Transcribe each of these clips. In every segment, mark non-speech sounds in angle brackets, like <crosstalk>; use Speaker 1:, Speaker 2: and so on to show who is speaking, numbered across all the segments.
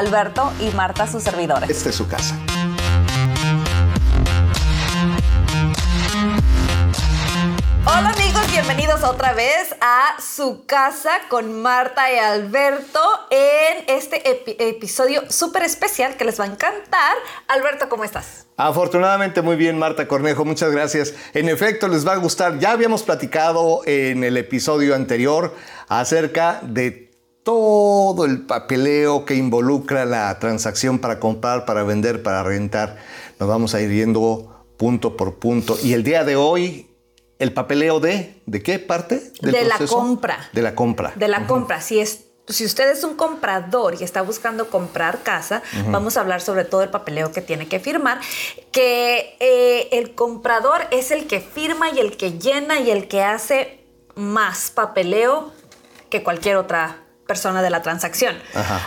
Speaker 1: Alberto y Marta, sus servidores.
Speaker 2: Esta es su casa.
Speaker 1: Hola amigos, bienvenidos otra vez a su casa con Marta y Alberto en este episodio súper especial que les va a encantar. Alberto, ¿cómo estás?
Speaker 2: Afortunadamente muy bien, Marta Cornejo, muchas gracias. En efecto, les va a gustar. Ya habíamos platicado en el episodio anterior acerca de todo el papeleo que involucra la transacción para comprar, para vender, para rentar. Nos vamos a ir yendo punto por punto. Y el día de hoy el papeleo de, ¿de qué parte?
Speaker 1: de la compra.
Speaker 2: De la compra.
Speaker 1: De la compra. Si es si usted es un comprador y está buscando comprar casa, vamos a hablar sobre todo el papeleo que tiene que firmar, que eh, el comprador es el que firma y el que llena y el que hace más papeleo que cualquier otra persona de la transacción.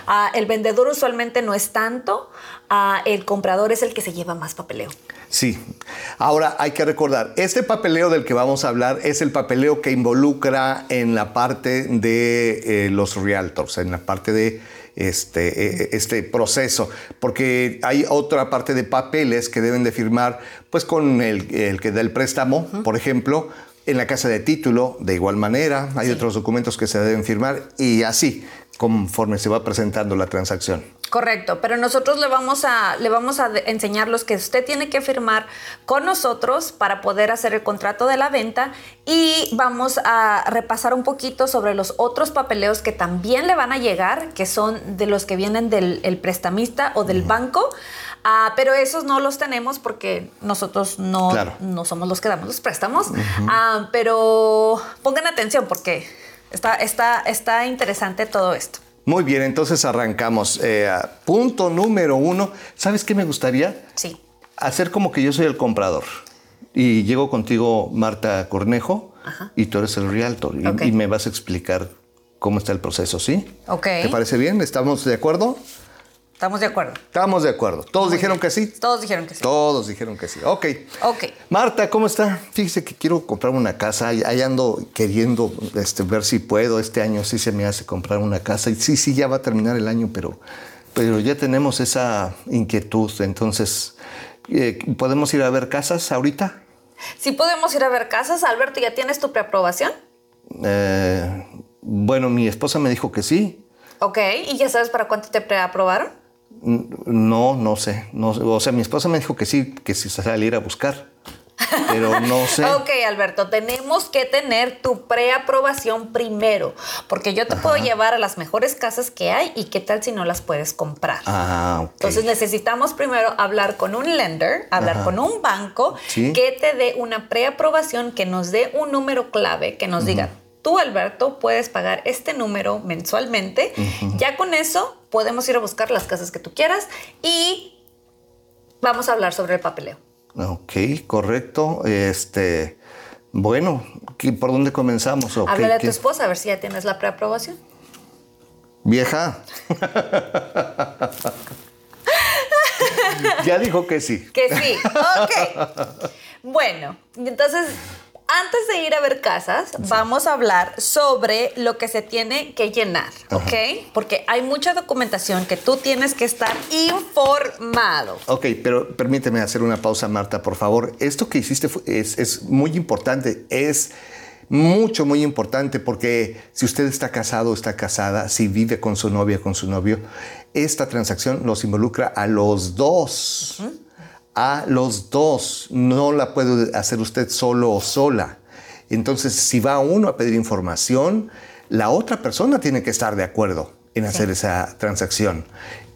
Speaker 1: Ah, el vendedor usualmente no es tanto, ah, el comprador es el que se lleva más papeleo.
Speaker 2: Sí. Ahora hay que recordar, este papeleo del que vamos a hablar es el papeleo que involucra en la parte de eh, los realtors, en la parte de este, e, e, este proceso, porque hay otra parte de papeles que deben de firmar pues con el, que da el préstamo, por ejemplo, en la casa de título, de igual manera, hay otros documentos que se deben firmar y así conforme se va presentando la transacción.
Speaker 1: Correcto, pero nosotros le vamos a le vamos a enseñar los que usted tiene que firmar con nosotros para poder hacer el contrato de la venta y vamos a repasar un poquito sobre los otros papeleos que también le van a llegar, que son de los que vienen del prestamista o del banco. Ah, pero esos no los tenemos porque nosotros no, no somos los que damos los préstamos. Ah, pero pongan atención porque está, está, está interesante todo esto.
Speaker 2: Muy bien, entonces arrancamos. Eh, punto número uno. ¿Sabes qué me gustaría?
Speaker 1: Sí.
Speaker 2: Hacer como que yo soy el comprador. Y llego contigo, Marta Cornejo, y tú eres el realtor. Y, y, me vas a explicar cómo está el proceso, ¿sí?
Speaker 1: Ok.
Speaker 2: ¿Te parece bien? ¿Estamos de acuerdo?
Speaker 1: Estamos de acuerdo.
Speaker 2: Estamos de acuerdo. ¿Todos dijeron que sí?
Speaker 1: Todos dijeron que sí.
Speaker 2: Todos dijeron que sí. Ok.
Speaker 1: Ok.
Speaker 2: Marta, ¿cómo está? Fíjese que quiero comprar una casa. Ahí ando queriendo este, ver si puedo. Este año sí se me hace comprar una casa. Y sí, sí, ya va a terminar el año, pero, pero ya tenemos esa inquietud. Entonces, eh, ¿podemos ir a ver casas ahorita?
Speaker 1: Sí, podemos ir a ver casas. Alberto, ¿ya tienes tu preaprobación?
Speaker 2: Eh, bueno, mi esposa me dijo que sí.
Speaker 1: Ok, ¿y ya sabes para cuánto te preaprobaron?
Speaker 2: No, no sé. No, o sea, mi esposa me dijo que sí, que si saliera a buscar. Pero no <laughs> sé.
Speaker 1: ok, Alberto, tenemos que tener tu preaprobación primero, porque yo te puedo llevar a las mejores casas que hay y qué tal si no las puedes comprar.
Speaker 2: Ah, ok.
Speaker 1: Entonces necesitamos primero hablar con un lender, hablar con un banco que te dé una preaprobación, que nos dé un número clave, que nos diga, tú, Alberto, puedes pagar este número mensualmente. Ya con eso podemos ir a buscar las casas que tú quieras y vamos a hablar sobre el papeleo.
Speaker 2: Ok, correcto. Este, bueno, ¿por dónde comenzamos?
Speaker 1: Okay, Háblale a tu esposa a ver si ya tienes la preaprobación.
Speaker 2: Vieja. <laughs> ya dijo que sí.
Speaker 1: Que sí, ok. Bueno, entonces antes de ir a ver casas, vamos a hablar sobre lo que se tiene que llenar, ¿ok? Porque hay mucha documentación que tú tienes que estar informado.
Speaker 2: Ok, pero permíteme hacer una pausa, Marta, por favor. Esto que hiciste es, es muy importante, es mucho, muy importante, porque si usted está casado, está casada, si vive con su novia, con su novio, esta transacción los involucra a los dos a los dos. No la puede hacer usted solo o sola. Entonces, si va uno a pedir información, la otra persona tiene que estar de acuerdo en hacer esa transacción.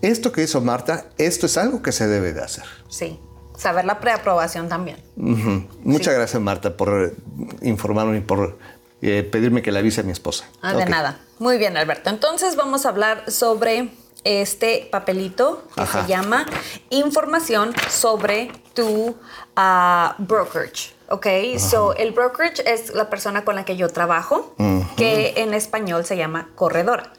Speaker 2: Esto que hizo Marta, esto es algo que se debe de hacer.
Speaker 1: Sí, saber la preaprobación también.
Speaker 2: Muchas gracias, Marta, por informarme y por eh, pedirme que le avise a mi esposa.
Speaker 1: Ah, de nada. Muy bien, Alberto. Entonces vamos a hablar sobre este papelito que se llama información sobre tu ah, brokerage. Ok, so el brokerage es la persona con la que yo trabajo, que en español se llama corredora.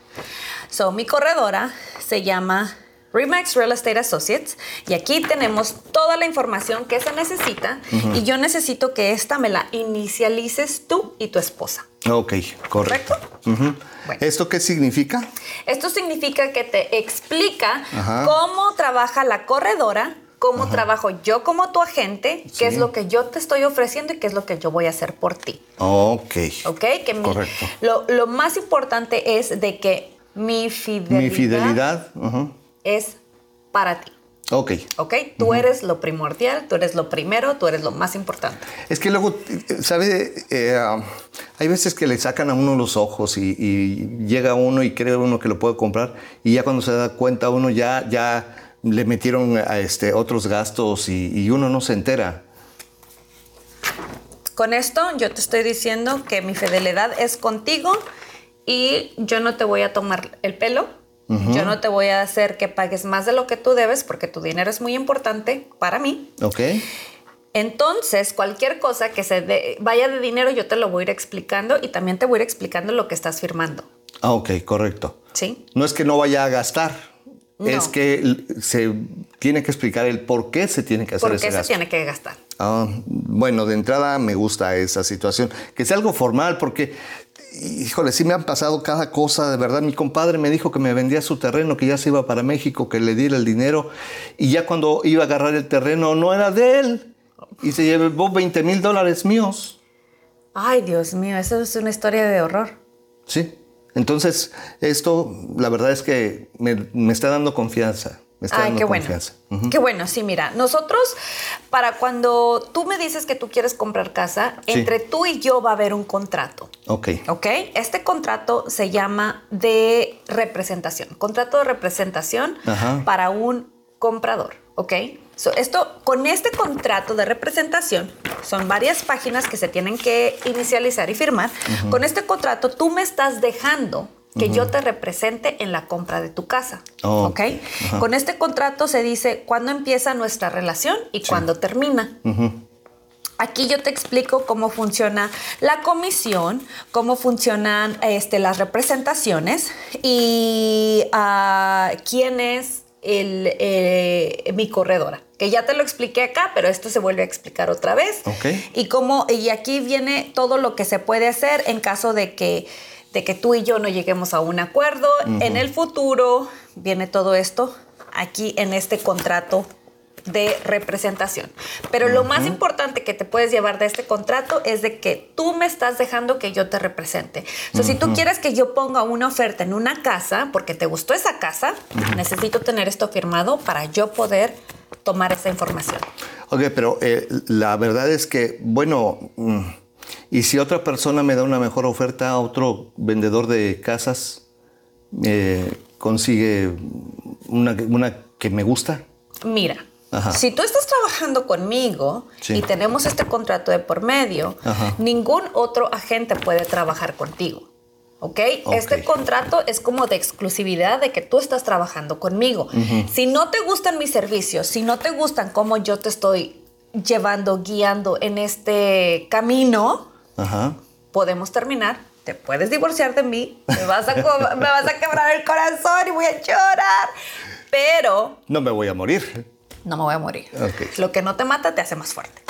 Speaker 1: So mi corredora se llama Remax Real Estate Associates y aquí tenemos toda la información que se necesita y yo necesito que esta me la inicialices tú y tu esposa.
Speaker 2: Ok, correcto.
Speaker 1: Bueno.
Speaker 2: ¿Esto qué significa?
Speaker 1: Esto significa que te explica cómo trabaja la corredora, cómo trabajo yo como tu agente, qué es lo que yo te estoy ofreciendo y qué es lo que yo voy a hacer por ti.
Speaker 2: Ok.
Speaker 1: Ok, que mi-
Speaker 2: Correcto.
Speaker 1: lo, lo más importante es de que mi fidelidad,
Speaker 2: Mi fidelidad.
Speaker 1: Es para ti.
Speaker 2: Ok.
Speaker 1: ¿Ok? Tú eres lo primordial, tú eres lo primero, tú eres lo más importante.
Speaker 2: Es que luego, ¿sabe? Eh, ah, hay veces que le sacan a uno los ojos y, y llega uno y cree uno que lo puede comprar y ya cuando se da cuenta uno ya, ya le metieron a este, otros gastos y, y uno no se entera.
Speaker 1: Con esto yo te estoy diciendo que mi fidelidad es contigo y yo no te voy a tomar el pelo. Yo no te voy a hacer que pagues más de lo que tú debes porque tu dinero es muy importante para mí.
Speaker 2: ¿Ok?
Speaker 1: Entonces, cualquier cosa que se de- vaya de dinero, yo te lo voy a ir explicando y también te voy a ir explicando lo que estás firmando.
Speaker 2: Ah, ok, correcto.
Speaker 1: ¿Sí?
Speaker 2: No es que no vaya a gastar,
Speaker 1: No.
Speaker 2: es que se tiene que explicar el por qué se tiene que hacer
Speaker 1: ¿Por
Speaker 2: ese
Speaker 1: qué se
Speaker 2: gasto.
Speaker 1: tiene que gastar?
Speaker 2: Ah, bueno, de entrada me gusta esa situación. Que sea algo formal, porque, híjole, sí me han pasado cada cosa, de verdad. Mi compadre me dijo que me vendía su terreno, que ya se iba para México, que le diera el dinero, y ya cuando iba a agarrar el terreno no era de él, y se llevó 20 mil dólares míos.
Speaker 1: Ay, Dios mío, eso es una historia de horror.
Speaker 2: Sí. Entonces, esto, la verdad es que me, me está dando confianza. Está
Speaker 1: Ay, qué bueno.
Speaker 2: confianza. Ujú.
Speaker 1: Qué bueno, sí, mira, nosotros, para cuando tú me dices que tú quieres comprar casa,
Speaker 2: Sí.
Speaker 1: entre tú y yo va a haber un contrato.
Speaker 2: Ok.
Speaker 1: ¿Ok? Este contrato se llama de representación. Contrato de representación
Speaker 2: Ajá.
Speaker 1: para un comprador. ¿Ok? So, esto, con este contrato de representación, son varias páginas que se tienen que inicializar y firmar. Con este contrato, tú me estás dejando que yo te represente en la compra de tu casa.
Speaker 2: Oh,
Speaker 1: ¿Ok? Con este contrato se dice cuándo empieza nuestra relación y cuándo termina. Aquí yo te explico cómo funciona la comisión, cómo funcionan este, las representaciones y ah, quién es el, eh, mi corredora. Que ya te lo expliqué acá, pero esto se vuelve a explicar otra vez. Y cómo, y aquí viene todo lo que se puede hacer en caso de que, de que tú y yo no lleguemos a un acuerdo. En el futuro viene todo esto aquí en este contrato de representación. Pero lo más importante que te puedes llevar de este contrato es de que tú me estás dejando que yo te represente. O sea, si tú quieres que yo ponga una oferta en una casa, porque te gustó esa casa, necesito tener esto firmado para yo poder tomar esa información.
Speaker 2: Ok, pero eh, la verdad es que, bueno, mm, y si otra persona me da una mejor oferta, otro vendedor de casas eh, consigue una, una que me gusta.
Speaker 1: Mira,
Speaker 2: Ajá.
Speaker 1: si tú estás trabajando conmigo
Speaker 2: Sí.
Speaker 1: y tenemos este contrato de por medio,
Speaker 2: Ajá.
Speaker 1: ningún otro agente puede trabajar contigo. Ok. Este contrato es como de exclusividad de que tú estás trabajando conmigo. Si no te gustan mis servicios, si no te gustan cómo yo te estoy llevando, guiando en este camino,
Speaker 2: Ajá.
Speaker 1: podemos terminar. Te puedes divorciar de mí, me vas a, <laughs> me vas a quebrar el corazón y voy a llorar. Pero
Speaker 2: No me voy a morir.
Speaker 1: no me voy a morir. Lo que no te mata te hace más fuerte.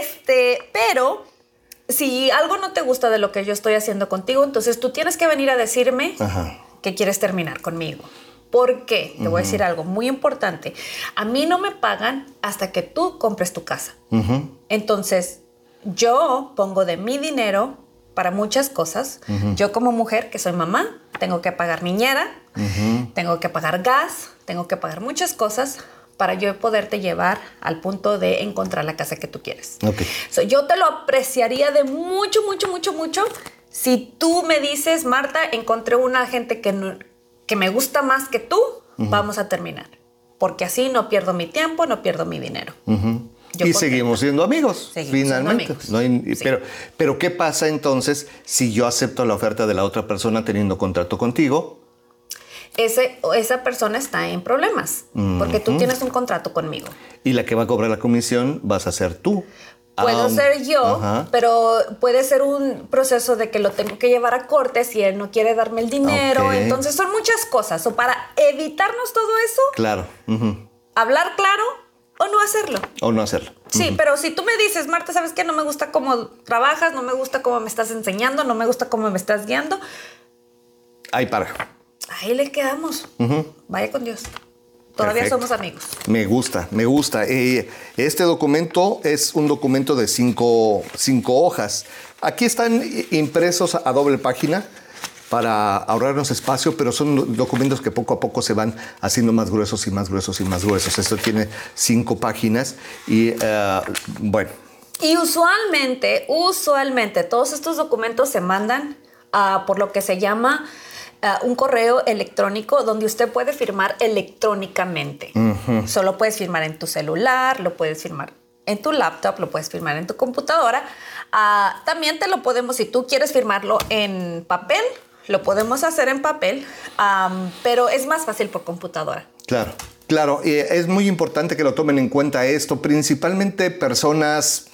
Speaker 1: Este, pero si algo no te gusta de lo que yo estoy haciendo contigo, entonces tú tienes que venir a decirme
Speaker 2: Ajá.
Speaker 1: que quieres terminar conmigo. ¿Por qué? Te voy a decir algo muy importante. A mí no me pagan hasta que tú compres tu casa. Entonces, yo pongo de mi dinero para muchas cosas. Yo como mujer, que soy mamá, tengo que pagar niñera, tengo que pagar gas, tengo que pagar muchas cosas para yo poderte llevar al punto de encontrar la casa que tú quieres.
Speaker 2: Ok.
Speaker 1: So, yo te lo apreciaría de mucho, mucho, mucho, mucho si tú me dices, Marta, encontré una gente que, no- que me gusta más que tú, vamos a terminar. Porque así no pierdo mi tiempo, no pierdo mi dinero.
Speaker 2: Ujú.
Speaker 1: Yo
Speaker 2: y
Speaker 1: contenta.
Speaker 2: seguimos siendo amigos,
Speaker 1: Seguimos siendo
Speaker 2: finalmente.
Speaker 1: amigos.
Speaker 2: No hay-
Speaker 1: Sí.
Speaker 2: pero, pero, ¿qué pasa entonces si yo acepto la oferta de la otra persona teniendo contrato contigo?
Speaker 1: ese, esa persona está en problemas porque tú tienes un contrato conmigo.
Speaker 2: Y la que va a cobrar la comisión vas a ser tú.
Speaker 1: puedo ser yo, pero puede ser un proceso de que lo tengo que llevar a corte si él no quiere darme el dinero. Entonces son muchas cosas. O para evitarnos todo eso,
Speaker 2: Claro.
Speaker 1: hablar claro o no hacerlo.
Speaker 2: O no hacerlo.
Speaker 1: Sí, pero si tú me dices, Marta, ¿sabes qué? No me gusta cómo trabajas, no me gusta cómo me estás enseñando, no me gusta cómo me estás guiando,
Speaker 2: Ahí para.
Speaker 1: ahí le quedamos. Vaya con Dios. Todavía
Speaker 2: Perfecto.
Speaker 1: somos amigos.
Speaker 2: Me gusta, me gusta. Eh, este documento es un documento de cinco, cinco hojas. Aquí están impresos a doble página para ahorrarnos espacio, pero son documentos que poco a poco se van haciendo más gruesos y más gruesos y más gruesos. Esto tiene cinco páginas y eh, bueno,
Speaker 1: Y usualmente, usualmente, todos estos documentos se mandan por lo que se llama ah, un correo electrónico donde usted puede firmar electrónicamente. Solo puedes firmar en tu celular, lo puedes firmar en tu laptop, lo puedes firmar en tu computadora. Ah, también te lo podemos, si tú quieres firmarlo en papel, lo podemos hacer en papel, pero es más fácil por computadora.
Speaker 2: Claro, claro. eh, es muy importante que lo tomen en cuenta esto, principalmente personas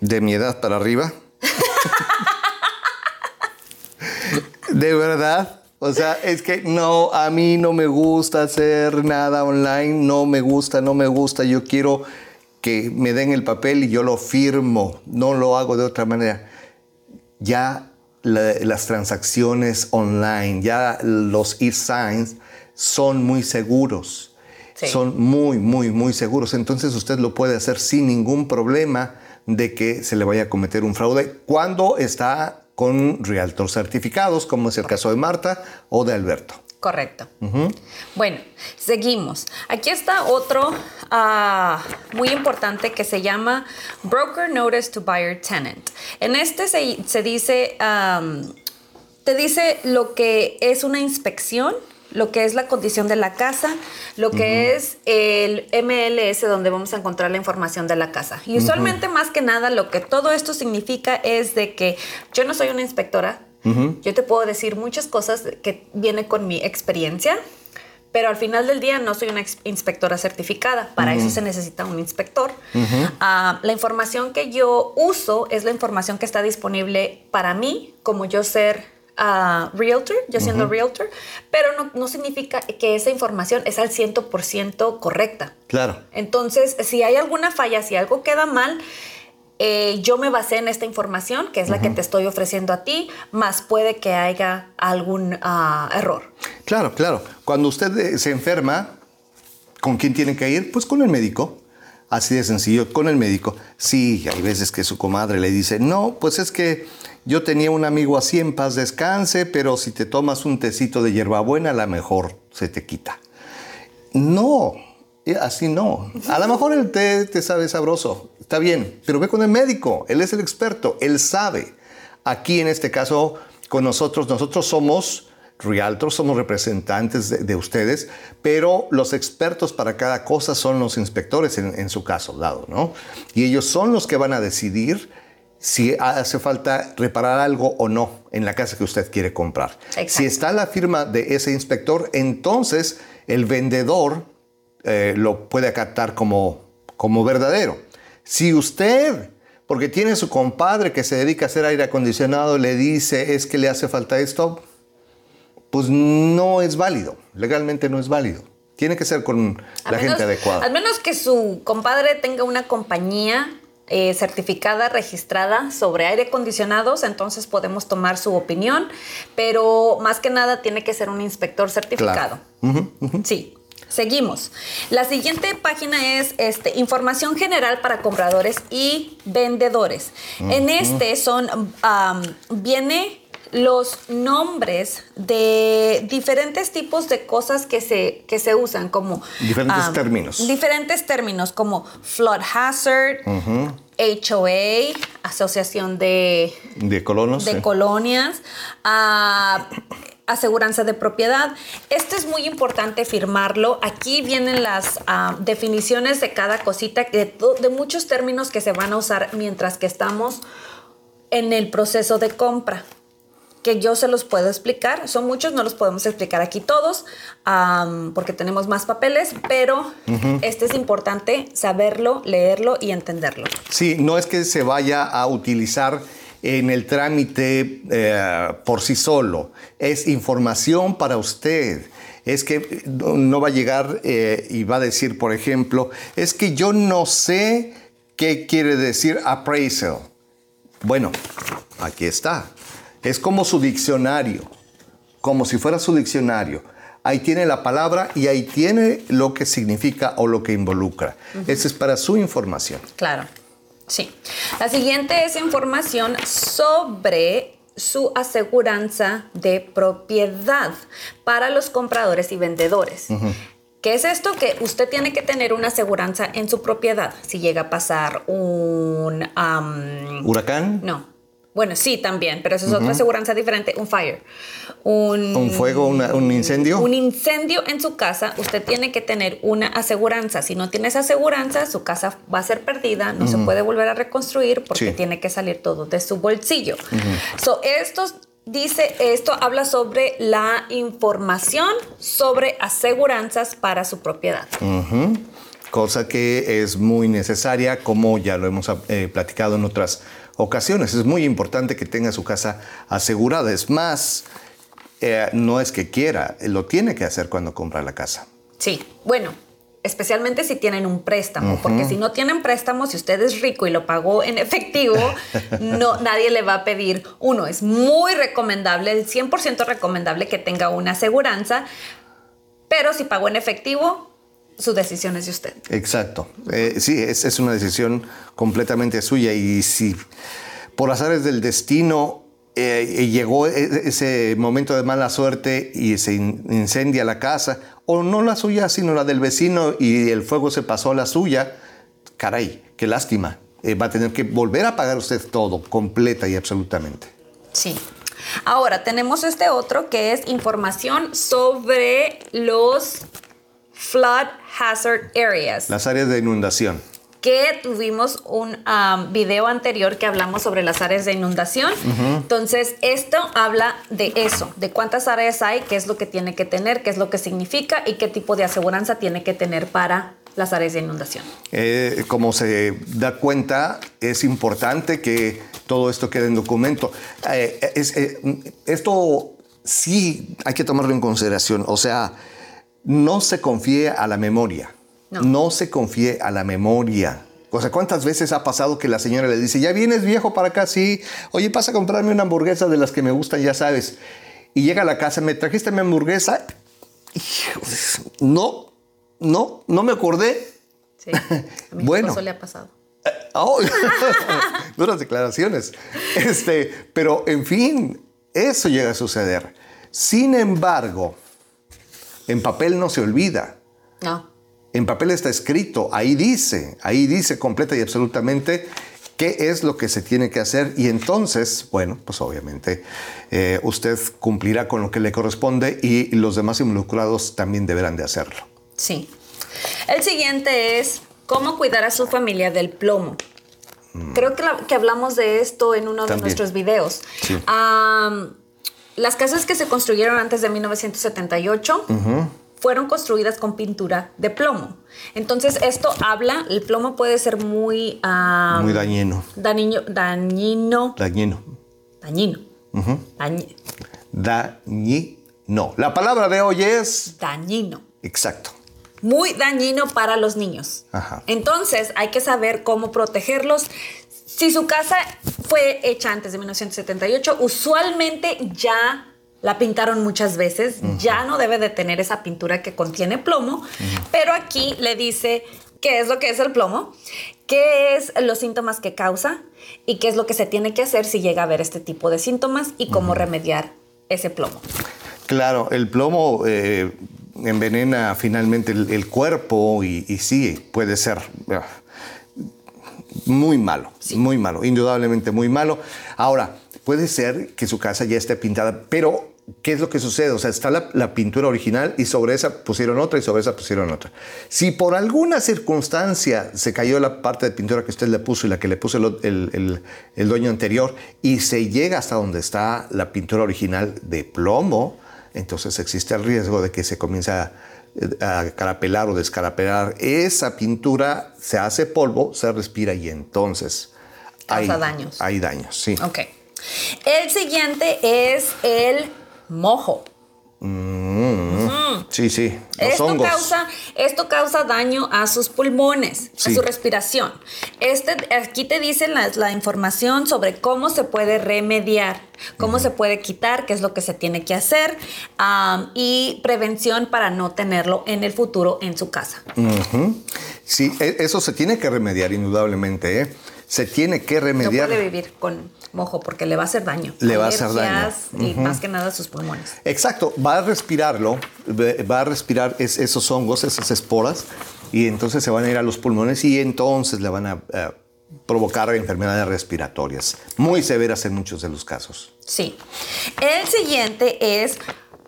Speaker 2: de mi edad para arriba. <laughs> de verdad. O sea, es que no, a mí no me gusta hacer nada online, no me gusta, no me gusta. Yo quiero que me den el papel y yo lo firmo, no lo hago de otra manera ya la- las transacciones online, ya los e-signs son muy seguros.
Speaker 1: Sí.
Speaker 2: Son muy, muy, muy seguros. Entonces usted lo puede hacer sin ningún problema de que se le vaya a cometer un fraude cuando está con realtors certificados, como es el caso de Marta o de Alberto.
Speaker 1: Correcto. Bueno, seguimos. Aquí está otro ah, muy importante que se llama Broker Notice to Buyer Tenant. En este se, se dice, am, te dice lo que es una inspección, lo que es la condición de la casa, lo que es el MLS donde vamos a encontrar la información de la casa. Y usualmente más que nada lo que todo esto significa es de que yo no soy una inspectora, yo te puedo decir muchas cosas que viene con mi experiencia, pero al final del día no soy una inspectora certificada. Para eso se necesita un inspector. Ah, la información que yo uso es la información que está disponible para mí, como yo ser ah, realtor, yo siendo realtor, pero no, no significa que esa información es al 100% correcta.
Speaker 2: Claro.
Speaker 1: Entonces, si hay alguna falla, si algo queda mal, eh, yo me basé en esta información, que es la que te estoy ofreciendo a ti, más puede que haya algún ah, error.
Speaker 2: Claro, claro. Cuando usted eh, se enferma, ¿con quién tiene que ir? Pues con el médico. Así de sencillo, con el médico. Sí, hay veces que su comadre le dice, no, pues es que yo tenía un amigo así en paz descanse, pero si te tomas un tecito de hierbabuena, a lo mejor se te quita. No, así no. A lo mejor el té te sabe sabroso, está bien, pero ve con el médico, él es el experto, él sabe. Aquí en este caso, con nosotros, nosotros somos realtors, somos representantes de, de ustedes, pero los expertos para cada cosa son los inspectores en, en su caso dado, ¿no? Y ellos son los que van a decidir si hace falta reparar algo o no en la casa que usted quiere comprar.
Speaker 1: Exacto.
Speaker 2: Si está la firma de ese inspector, entonces el vendedor eh, lo puede acatar como, como verdadero. Si usted, porque tiene su compadre que se dedica a hacer aire acondicionado, le dice es que le hace falta esto, pues no es válido, legalmente no es válido. Tiene que ser con la
Speaker 1: menos-
Speaker 2: gente adecuada.
Speaker 1: Al menos que su compadre tenga una compañía eh, certificada, registrada sobre aire acondicionados, entonces podemos tomar su opinión, pero más que nada tiene que ser un inspector certificado. Sí. Seguimos. La siguiente página es este, información general para compradores y vendedores. En este son, am, viene los nombres de diferentes tipos de cosas que se, que se usan, como...
Speaker 2: Diferentes términos.
Speaker 1: Diferentes términos, como flood hazard, HOA, Asociación de,
Speaker 2: De colonos.
Speaker 1: de colonias, ah, aseguranza de propiedad. Esto es muy importante firmarlo. Aquí vienen las ah, definiciones de cada cosita, de, de muchos términos que se van a usar mientras que estamos en el proceso de compra. que yo se los puedo explicar. Son muchos, no los podemos explicar aquí todos porque tenemos más papeles, pero este es importante saberlo, leerlo y entenderlo.
Speaker 2: Sí, no es que se vaya a utilizar en el trámite eh, por sí solo, es información para usted. Es que no va a llegar eh, y va a decir, por ejemplo, es que yo no sé qué quiere decir appraisal. Bueno, aquí está. Es como su diccionario, como si fuera su diccionario. Ahí tiene la palabra y ahí tiene lo que significa o lo que involucra. Eso es para su información.
Speaker 1: Claro, sí. La siguiente es información sobre su aseguranza de propiedad para los compradores y vendedores. ¿Qué es esto? Que usted tiene que tener una aseguranza en su propiedad. Si llega a pasar un...
Speaker 2: ¿Huracán?
Speaker 1: no. Bueno, sí, también, pero eso es otra aseguranza diferente. Un fire. Un,
Speaker 2: ¿Un fuego, una- un incendio?
Speaker 1: Un incendio en su casa, usted tiene que tener una aseguranza. Si no tiene esa aseguranza, su casa va a ser perdida, no se puede volver a reconstruir porque
Speaker 2: Sí.
Speaker 1: tiene que salir todo de su bolsillo. So, esto dice, esto habla sobre la información sobre aseguranzas para su propiedad.
Speaker 2: Cosa que es muy necesaria, como ya lo hemos eh, platicado en otras ocasiones. Es muy importante que tenga su casa asegurada. Es más, eh, no es que quiera, lo tiene que hacer cuando compra la casa.
Speaker 1: Sí, bueno, especialmente si tienen un préstamo, porque si no tienen préstamo, si usted es rico y lo pagó en efectivo, <laughs> no, nadie le va a pedir uno. Es muy recomendable, el 100% recomendable que tenga una aseguranza, pero si pagó en efectivo, su decisión es de usted.
Speaker 2: Exacto. Eh, sí, es, es una decisión completamente suya y si por azares del destino eh, y llegó e- ese momento de mala suerte y se in- incendia la casa, o no la suya, sino la del vecino y el fuego se pasó a la suya, caray, qué lástima. Eh, va a tener que volver a pagar usted todo, completa y absolutamente.
Speaker 1: Sí. Ahora tenemos este otro que es información sobre los flood hazard areas.
Speaker 2: Las áreas de inundación.
Speaker 1: Que tuvimos un um, video anterior que hablamos sobre las áreas de inundación. Entonces, esto habla de eso, de cuántas áreas hay, qué es lo que tiene que tener, qué es lo que significa y qué tipo de aseguranza tiene que tener para las áreas de inundación.
Speaker 2: Eh, como se da cuenta, es importante que todo esto quede en documento. Eh, es- eh, esto sí hay que tomarlo en consideración. O sea, no se confíe a la memoria.
Speaker 1: No.
Speaker 2: se confíe a la memoria. O sea, ¿cuántas veces ha pasado que la señora le dice, ya vienes viejo para acá? Sí. Oye, pasa a comprarme una hamburguesa de las que me gustan, ya sabes. Y llega a la casa, ¿me trajiste mi hamburguesa? Híjoles, No, no, no me acordé.
Speaker 1: Sí, <laughs> a mi
Speaker 2: Bueno.
Speaker 1: esposo le ha pasado.
Speaker 2: Oh, <laughs> duras declaraciones. Este, pero en fin, eso llega a suceder. Sin embargo, en papel no se olvida.
Speaker 1: No.
Speaker 2: En papel está escrito, ahí dice, ahí dice completa y absolutamente qué es lo que se tiene que hacer y entonces, bueno, pues obviamente eh, usted cumplirá con lo que le corresponde y los demás involucrados también deberán de hacerlo.
Speaker 1: Sí. El siguiente es cómo cuidar a su familia del plomo. Creo que, la- que hablamos de esto en uno de nuestros videos.
Speaker 2: Sí.
Speaker 1: Las casas que se construyeron antes de 1978 fueron construidas con pintura de plomo. Entonces esto habla, el plomo puede ser muy...
Speaker 2: Muy dañino,
Speaker 1: dañino, dañino,
Speaker 2: dañino,
Speaker 1: dañino, dañi-
Speaker 2: dañino. La palabra de hoy es
Speaker 1: dañino.
Speaker 2: exacto.
Speaker 1: muy dañino para los niños.
Speaker 2: Ajá.
Speaker 1: Entonces hay que saber cómo protegerlos. Si su casa fue hecha antes de 1978, usualmente ya la pintaron muchas veces, ya no debe de tener esa pintura que contiene plomo, pero aquí le dice qué es lo que es el plomo, qué es los síntomas que causa y qué es lo que se tiene que hacer si llega a haber este tipo de síntomas y cómo remediar ese plomo.
Speaker 2: Claro, el plomo eh, envenena finalmente el, el cuerpo y, y sí, puede ser ah, muy malo, muy malo, indudablemente muy malo. Ahora, puede ser que su casa ya esté pintada, pero ¿qué es lo que sucede? O sea, está la, pintura original y sobre esa pusieron otra y sobre esa pusieron otra. Si por alguna circunstancia se cayó la parte de pintura que usted le puso y la que le puso el, dueño anterior y se llega hasta donde está la pintura original de plomo, entonces existe el riesgo de que se comience a, carapelar o descarapelar. Esa pintura se hace polvo, se respira y entonces...
Speaker 1: Causa daños.
Speaker 2: Hay daños, sí.
Speaker 1: Ok. El siguiente es el mojo.
Speaker 2: Mm. Sí, sí.
Speaker 1: esto, Causa, esto causa daño a sus pulmones, a su respiración. Este, aquí te dicen la, información sobre cómo se puede remediar, cómo se puede quitar, qué es lo que se tiene que hacer y prevención para no tenerlo en el futuro en su casa.
Speaker 2: Sí, e, eso se tiene que remediar indudablemente. ¿eh? Se tiene que remediar.
Speaker 1: No puede vivir con mojo porque le va a hacer daño.
Speaker 2: Le va a hacer daño.
Speaker 1: Y más que nada sus pulmones.
Speaker 2: Exacto, va a respirarlo, va a respirar esos hongos, esas esporas, y entonces se van a ir a los pulmones y entonces le van a provocar enfermedades respiratorias, muy severas en muchos de los casos.
Speaker 1: Sí. El siguiente es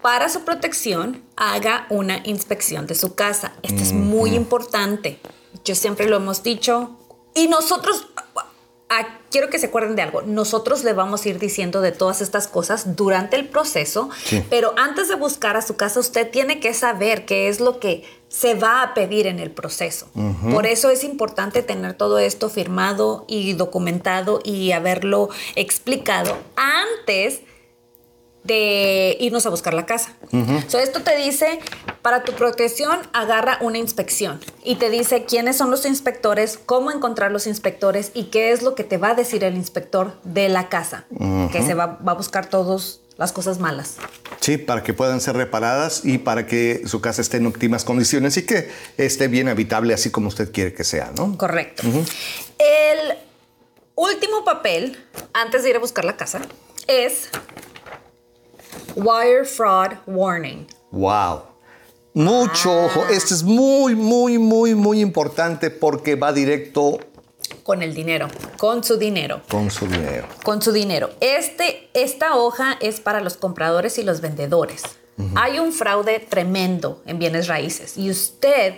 Speaker 1: para su protección, haga una inspección de su casa. Esto es muy importante. Yo siempre lo hemos dicho. Y nosotros, quiero que se acuerden de algo. Nosotros le vamos a ir diciendo de todas estas cosas durante el proceso, pero antes de buscar a su casa, usted tiene que saber qué es lo que se va a pedir en el proceso. Por eso es importante tener todo esto firmado y documentado y haberlo explicado antes de irnos a buscar la casa. esto te dice, para tu protección, agarra una inspección y te dice quiénes son los inspectores, cómo encontrar los inspectores y qué es lo que te va a decir el inspector de la casa, que se va, a buscar todas las cosas malas.
Speaker 2: Sí, para que puedan ser reparadas y para que su casa esté en óptimas condiciones y que esté bien habitable así como usted quiere que sea, ¿no?
Speaker 1: Correcto. El último papel, antes de ir a buscar la casa, es Wire Fraud Warning.
Speaker 2: Wow. Mucho ah. ojo. Este es muy, muy, muy, muy importante porque va directo
Speaker 1: con el dinero, con su dinero.
Speaker 2: Con su dinero.
Speaker 1: Con su dinero. Este, esta hoja es para los compradores y los vendedores. Hay un fraude tremendo en bienes raíces y usted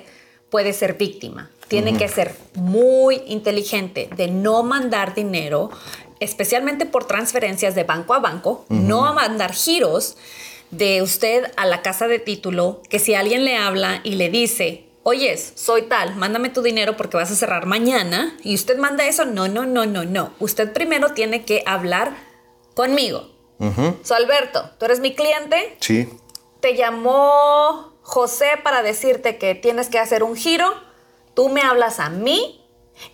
Speaker 1: puede ser víctima. Tiene que ser muy inteligente de no mandar dinero especialmente por transferencias de banco a banco, no a mandar giros de usted a la casa de título, que si alguien le habla y le dice, oyes, soy tal, mándame tu dinero porque vas a cerrar mañana, y usted manda eso, no, no, no, no, no. Usted primero tiene que hablar conmigo. So, Alberto, tú eres mi cliente.
Speaker 2: Sí.
Speaker 1: Te llamó José para decirte que tienes que hacer un giro. Tú me hablas a mí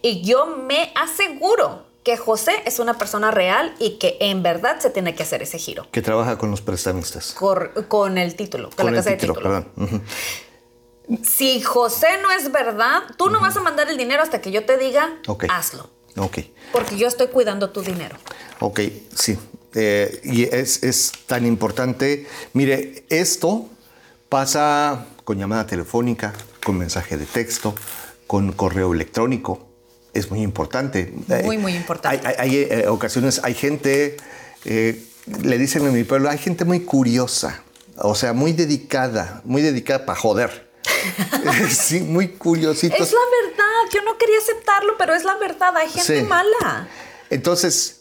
Speaker 1: y yo me aseguro que José es una persona real y que en verdad se tiene que hacer ese giro.
Speaker 2: Que trabaja con los prestamistas.
Speaker 1: con el título, con, la casa de título. Perdón. Si José no es verdad, tú no vas a mandar el dinero hasta que yo te diga, hazlo.
Speaker 2: Ok.
Speaker 1: Porque yo estoy cuidando tu dinero.
Speaker 2: Ok, sí. Eh, y es, es tan importante. Mire, esto pasa con llamada telefónica, con mensaje de texto, con correo electrónico es muy importante.
Speaker 1: Muy, muy importante.
Speaker 2: Hay, eh, ocasiones, hay gente, eh, le dicen en mi pueblo, hay gente muy curiosa, o sea, muy dedicada, muy dedicada para joder. <laughs> sí, muy curiosito.
Speaker 1: Es la verdad, yo no quería aceptarlo, pero es la verdad, hay gente mala.
Speaker 2: Entonces,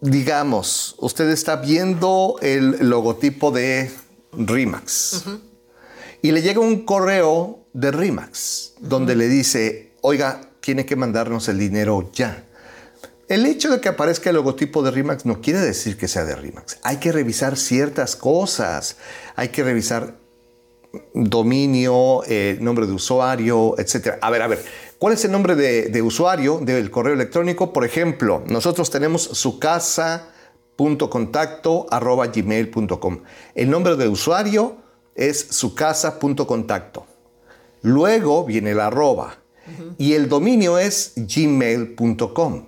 Speaker 2: digamos, usted está viendo el logotipo de Rimax y le llega un correo de Rimax donde le dice, oiga, tiene que mandarnos el dinero ya. El hecho de que aparezca el logotipo de RIMAX no quiere decir que sea de RIMAX. Hay que revisar ciertas cosas. Hay que revisar dominio, eh, nombre de usuario, etc. A ver, a ver, ¿cuál es el nombre de, usuario del correo electrónico? Por ejemplo, nosotros tenemos su gmail.com. El nombre de usuario es su casa.contacto. Luego viene el arroba. Y el dominio es gmail.com.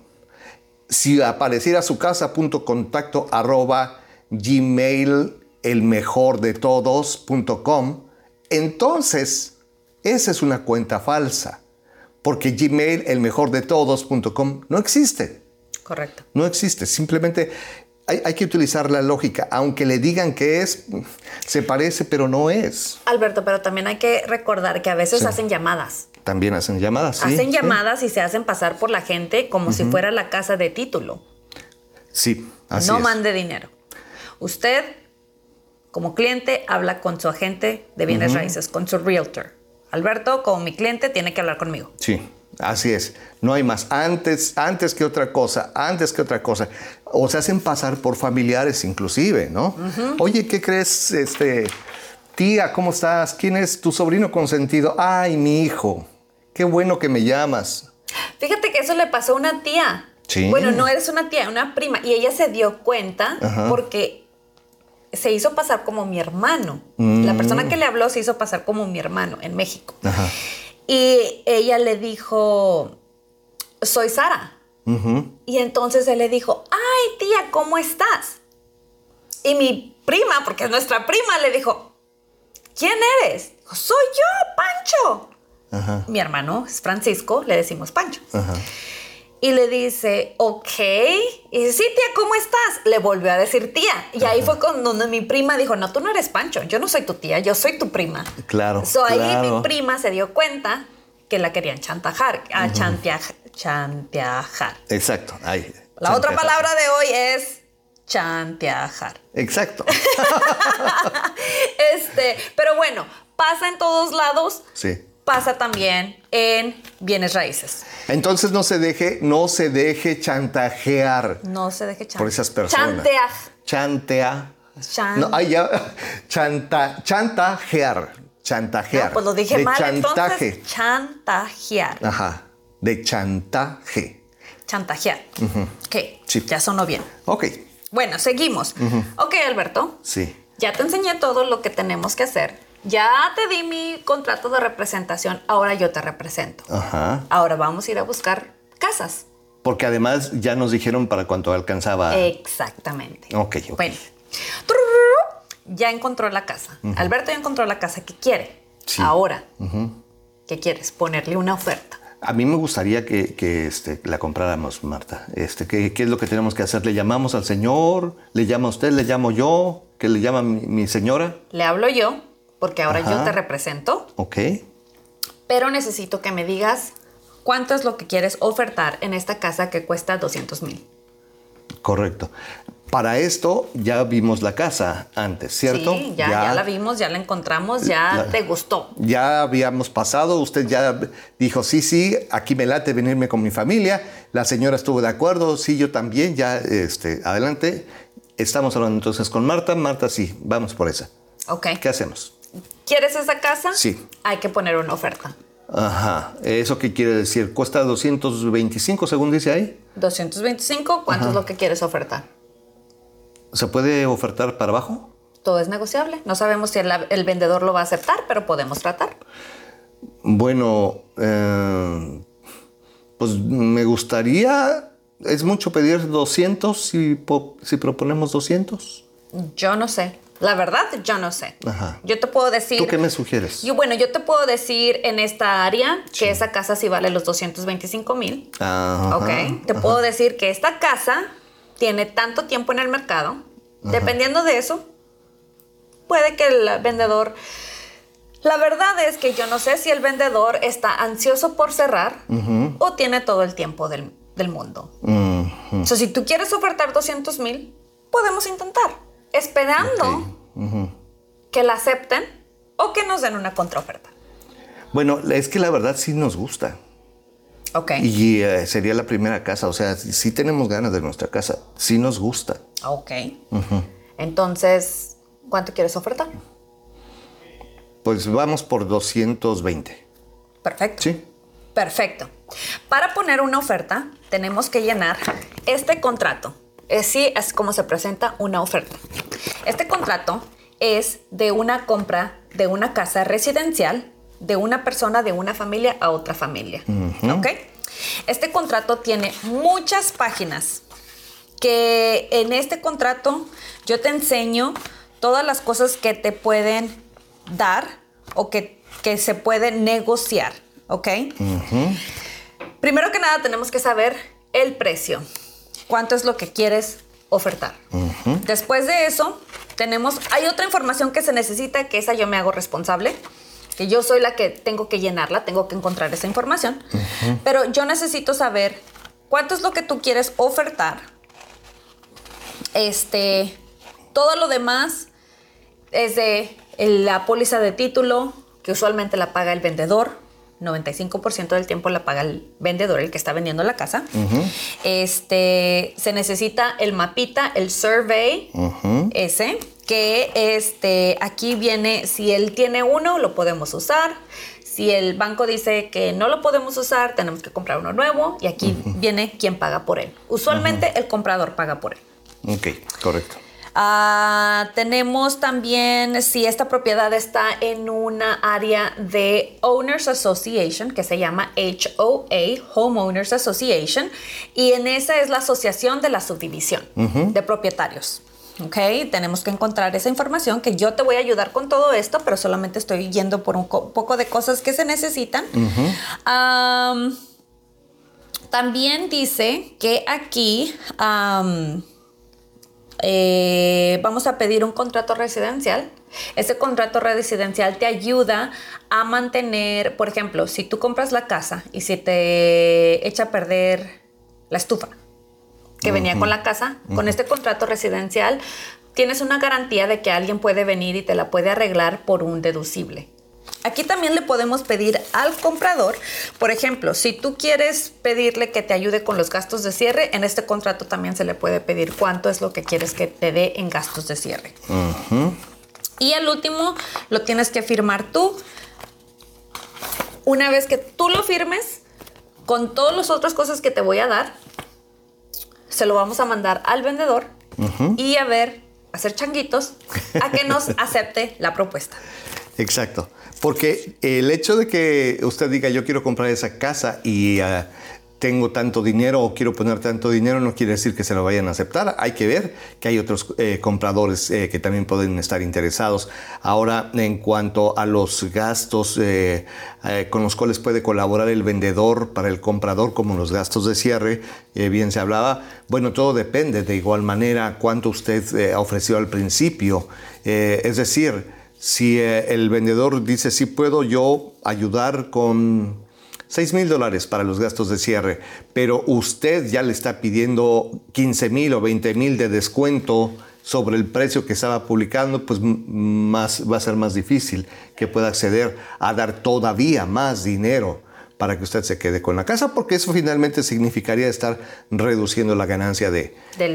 Speaker 2: Si apareciera su casa.contacto arroba gmail el mejor de todos.com, entonces esa es una cuenta falsa, porque gmail el mejor de todos.com no existe.
Speaker 1: Correcto.
Speaker 2: No existe, simplemente hay, hay que utilizar la lógica. Aunque le digan que es, se parece, pero no es.
Speaker 1: Alberto, pero también hay que recordar que a veces
Speaker 2: Sí.
Speaker 1: hacen llamadas.
Speaker 2: También hacen llamadas,
Speaker 1: hacen
Speaker 2: sí.
Speaker 1: llamadas y se hacen pasar por la gente como si fuera la casa de título.
Speaker 2: Sí, así
Speaker 1: no
Speaker 2: es.
Speaker 1: mande dinero. Usted, como cliente, habla con su agente de bienes raíces, con su realtor. Alberto, como mi cliente, tiene que hablar conmigo.
Speaker 2: Sí, así es. No hay más. Antes, antes que otra cosa, antes que otra cosa. O se hacen pasar por familiares inclusive, ¿no? Oye, ¿qué crees, este, tía, cómo estás? ¿Quién es tu sobrino consentido? Ay, mi hijo. Qué bueno que me llamas.
Speaker 1: Fíjate que eso le pasó a una tía.
Speaker 2: Sí.
Speaker 1: Bueno, no eres una tía, una prima. Y ella se dio cuenta
Speaker 2: Ajá.
Speaker 1: porque se hizo pasar como mi hermano.
Speaker 2: Mm.
Speaker 1: La persona que le habló se hizo pasar como mi hermano en México.
Speaker 2: Ajá.
Speaker 1: Y ella le dijo, soy Sara.
Speaker 2: Ujú.
Speaker 1: Y entonces él le dijo, ay tía, ¿cómo estás? Y mi prima, porque es nuestra prima, le dijo, ¿quién eres? Dijo, soy yo, Pancho.
Speaker 2: Ajá.
Speaker 1: Mi hermano es Francisco, le decimos Pancho.
Speaker 2: Ajá.
Speaker 1: Y le dice, ok. Y dice, sí, tía, ¿cómo estás? Le volvió a decir tía. Y ahí fue cuando mi prima dijo, no, tú no eres Pancho, yo no soy tu tía, yo soy tu prima.
Speaker 2: Claro.
Speaker 1: So ahí mi prima se dio cuenta que la querían chantajar, a chanteaj- chanteajar.
Speaker 2: Exacto. Ahí.
Speaker 1: La otra palabra de hoy es chanteajar.
Speaker 2: Exacto. <laughs>
Speaker 1: Este, pero bueno, pasa en todos lados,
Speaker 2: sí.
Speaker 1: Pasa también en bienes raíces.
Speaker 2: Entonces no se deje, no se deje chantajear
Speaker 1: No se deje chantajear.
Speaker 2: por esas personas.
Speaker 1: Chanteaj.
Speaker 2: Chantea.
Speaker 1: Chan-
Speaker 2: No, ay, ya. Chanta, chantajear. Chantajear.
Speaker 1: No, pues lo dije
Speaker 2: de
Speaker 1: mal,
Speaker 2: chantaje.
Speaker 1: entonces chantajear.
Speaker 2: Ajá. De chantaje.
Speaker 1: Chantajear. Ok,
Speaker 2: Sí.
Speaker 1: ya sonó bien.
Speaker 2: Ok.
Speaker 1: Bueno, seguimos. Ok, Alberto,
Speaker 2: Sí.
Speaker 1: ya te enseñé todo lo que tenemos que hacer. Ya te di mi contrato de representación, ahora yo te represento.
Speaker 2: Ajá.
Speaker 1: Ahora vamos a ir a buscar casas.
Speaker 2: Porque además ya nos dijeron para cuánto alcanzaba.
Speaker 1: Exactamente.
Speaker 2: Ok, ok.
Speaker 1: Bueno, ya encontró la casa. Alberto ya encontró la casa que quiere.
Speaker 2: Sí.
Speaker 1: Ahora, ¿qué quieres? Ponerle una oferta.
Speaker 2: A mí me gustaría que, que, este, la compráramos, Marta. Este, ¿qué, qué es lo que tenemos que hacer? ¿Le llamamos al señor? ¿Le llama usted? ¿Le llamo yo? ¿Qué le llama mi, mi señora?
Speaker 1: Le hablo yo, porque ahora yo te represento,
Speaker 2: Ok.
Speaker 1: pero necesito que me digas cuánto es lo que quieres ofertar en esta casa que cuesta 200 mil.
Speaker 2: Correcto. Para esto ya vimos la casa antes, ¿cierto?
Speaker 1: Sí, ya, ya la vimos, ya la encontramos, ya
Speaker 2: La-
Speaker 1: te gustó.
Speaker 2: Ya habíamos pasado, usted ya dijo, sí, sí, aquí me late venirme con mi familia. La señora estuvo de acuerdo, sí, yo también, ya, este, adelante. Estamos hablando entonces con Marta. Marta, sí, vamos por esa.
Speaker 1: Ok.
Speaker 2: ¿Qué hacemos?
Speaker 1: ¿Quieres esa casa?
Speaker 2: Sí.
Speaker 1: Hay que poner una oferta.
Speaker 2: Ajá, ¿eso qué quiere decir? ¿Cuesta 225 según dice ahí?
Speaker 1: 225, ¿cuánto es lo que quieres ofertar?
Speaker 2: ¿Se puede ofertar para abajo?
Speaker 1: Todo es negociable. No sabemos si el, el vendedor lo va a aceptar, pero podemos tratar.
Speaker 2: Bueno, eh, pues me gustaría, es mucho pedir 200 si, si proponemos 200.
Speaker 1: Yo no sé. La verdad, yo no sé.
Speaker 2: Ajá.
Speaker 1: Yo te puedo decir.
Speaker 2: ¿Tú qué me sugieres?
Speaker 1: Yo, bueno, yo te puedo decir en esta área que esa casa sí vale los 225 mil.
Speaker 2: Ajá,
Speaker 1: Ok. Te puedo decir que esta casa tiene tanto tiempo en el mercado. Dependiendo de eso, puede que el vendedor. La verdad es que yo no sé si el vendedor está ansioso por cerrar o tiene todo el tiempo del, del mundo.
Speaker 2: Ujú.
Speaker 1: O sea, si tú quieres ofertar 200 mil, podemos intentar. Esperando que la acepten o que nos den una contraoferta.
Speaker 2: Bueno, es que la verdad sí nos gusta.
Speaker 1: Ok.
Speaker 2: Y eh, sería la primera casa, o sea, sí, tenemos ganas de nuestra casa, sí nos gusta.
Speaker 1: Ok. Entonces, ¿cuánto quieres ofertar?
Speaker 2: Pues vamos por 220.
Speaker 1: Perfecto.
Speaker 2: ¿Sí?
Speaker 1: Perfecto. Para poner una oferta, tenemos que llenar este contrato. Es sí, es como se presenta una oferta. Este contrato es de una compra de una casa residencial de una persona de una familia a otra familia. ¿Ok? Este contrato tiene muchas páginas que en este contrato yo te enseño todas las cosas que te pueden dar o que, que se pueden negociar, ¿ok? Primero que nada tenemos que saber el precio. ¿Cuánto es lo que quieres ofertar. Después de eso, tenemos, hay otra información que se necesita, que esa yo me hago responsable, que yo soy la que tengo que llenarla, tengo que encontrar esa información, pero yo necesito saber cuánto es lo que tú quieres ofertar. Este, todo lo demás es de la póliza de título, que usualmente la paga el vendedor, 95% del tiempo la paga el vendedor, el que está vendiendo la casa. Este, se necesita el mapita, el survey, ese, que este, aquí viene, si él tiene uno, lo podemos usar. Si el banco dice que no lo podemos usar, tenemos que comprar uno nuevo y aquí viene quién paga por él. Usualmente el comprador paga por él.
Speaker 2: Ok, correcto.
Speaker 1: Ah, tenemos también si esta propiedad está en una área de Owners Association, que se llama HOA, Homeowners Association, y en esa es la asociación de la subdivisión de propietarios. Ok, tenemos que encontrar esa información que yo te voy a ayudar con todo esto, pero solamente estoy yendo por un poco de cosas que se necesitan. también dice que aquí eh, vamos a pedir un contrato residencial. Ese contrato residencial te ayuda a mantener, por ejemplo, si tú compras la casa y si te echa a perder la estufa que venía con la casa, con este contrato residencial tienes una garantía de que alguien puede venir y te la puede arreglar por un deducible. Aquí también le podemos pedir al comprador, por ejemplo, si tú quieres pedirle que te ayude con los gastos de cierre, en este contrato también se le puede pedir cuánto es lo que quieres que te dé en gastos de cierre. Y el último lo tienes que firmar tú. Una vez que tú lo firmes, con todas las otras cosas que te voy a dar, se lo vamos a mandar al vendedor y a ver, hacer changuitos, a que nos <laughs> acepte la propuesta.
Speaker 2: Exacto. Porque el hecho de que usted diga yo quiero comprar esa casa y ah, tengo tanto dinero o quiero poner tanto dinero no quiere decir que se lo vayan a aceptar. Hay que ver que hay otros eh, compradores eh, que también pueden estar interesados. Ahora, en cuanto a los gastos eh, con los cuales puede colaborar el vendedor para el comprador, como los gastos de cierre, bien se hablaba, bueno, todo depende de igual manera cuánto usted ofreció al principio. es decir, si eh, el vendedor dice, sí puedo yo ayudar con 6 mil dólares para los gastos de cierre, pero usted ya le está pidiendo 15 mil o 20 mil de descuento sobre el precio que estaba publicando, pues más, va a ser más difícil que pueda acceder a dar todavía más dinero para que usted se quede con la casa, porque eso finalmente significaría estar reduciendo la ganancia de,
Speaker 1: del,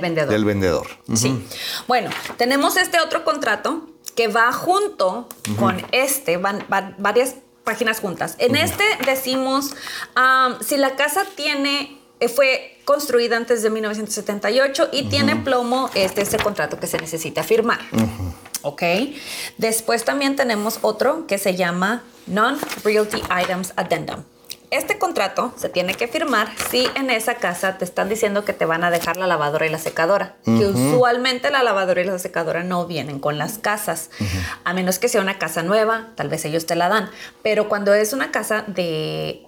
Speaker 1: vendedor.
Speaker 2: Del vendedor.
Speaker 1: Sí. Bueno, tenemos este otro contrato que va junto con este, van, varias páginas juntas. En este decimos, si la casa tiene, eh, fue construida antes de 1978 y tiene plomo, este es el contrato que se necesita firmar. ¿Ok? Después también tenemos otro que se llama Non-Realty Items Addendum. Este contrato se tiene que firmar si en esa casa te están diciendo que te van a dejar la lavadora y la secadora, que usualmente la lavadora y la secadora no vienen con las casas, a menos que sea una casa nueva, tal vez ellos te la dan, pero cuando es una casa de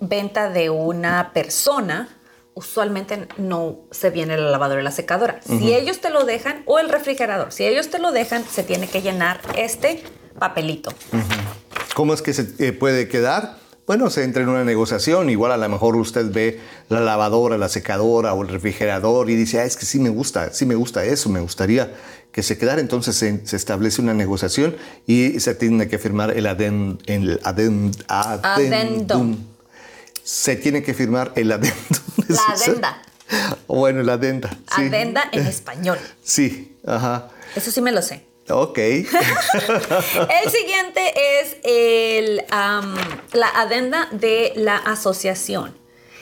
Speaker 1: venta de una persona, usualmente no se viene la lavadora y la secadora. Si ellos te lo dejan, o el refrigerador, si ellos te lo dejan, se tiene que llenar este papelito.
Speaker 2: ¿Cómo es que se eh, puede quedar? Bueno, se entra en una negociación, igual a lo mejor usted ve la lavadora, la secadora o el refrigerador y dice, ah, es que sí me gusta, sí me gusta eso, me gustaría que se quedara. Entonces se, establece una negociación y se tiene que firmar el, adendum. Se tiene que firmar el adendum. <laughs>
Speaker 1: La adenda.
Speaker 2: Bueno, la adenda.
Speaker 1: Adenda en español.
Speaker 2: Sí, ajá.
Speaker 1: Eso sí me lo sé.
Speaker 2: Ok. <laughs> el
Speaker 1: siguiente es el, la adenda de la asociación.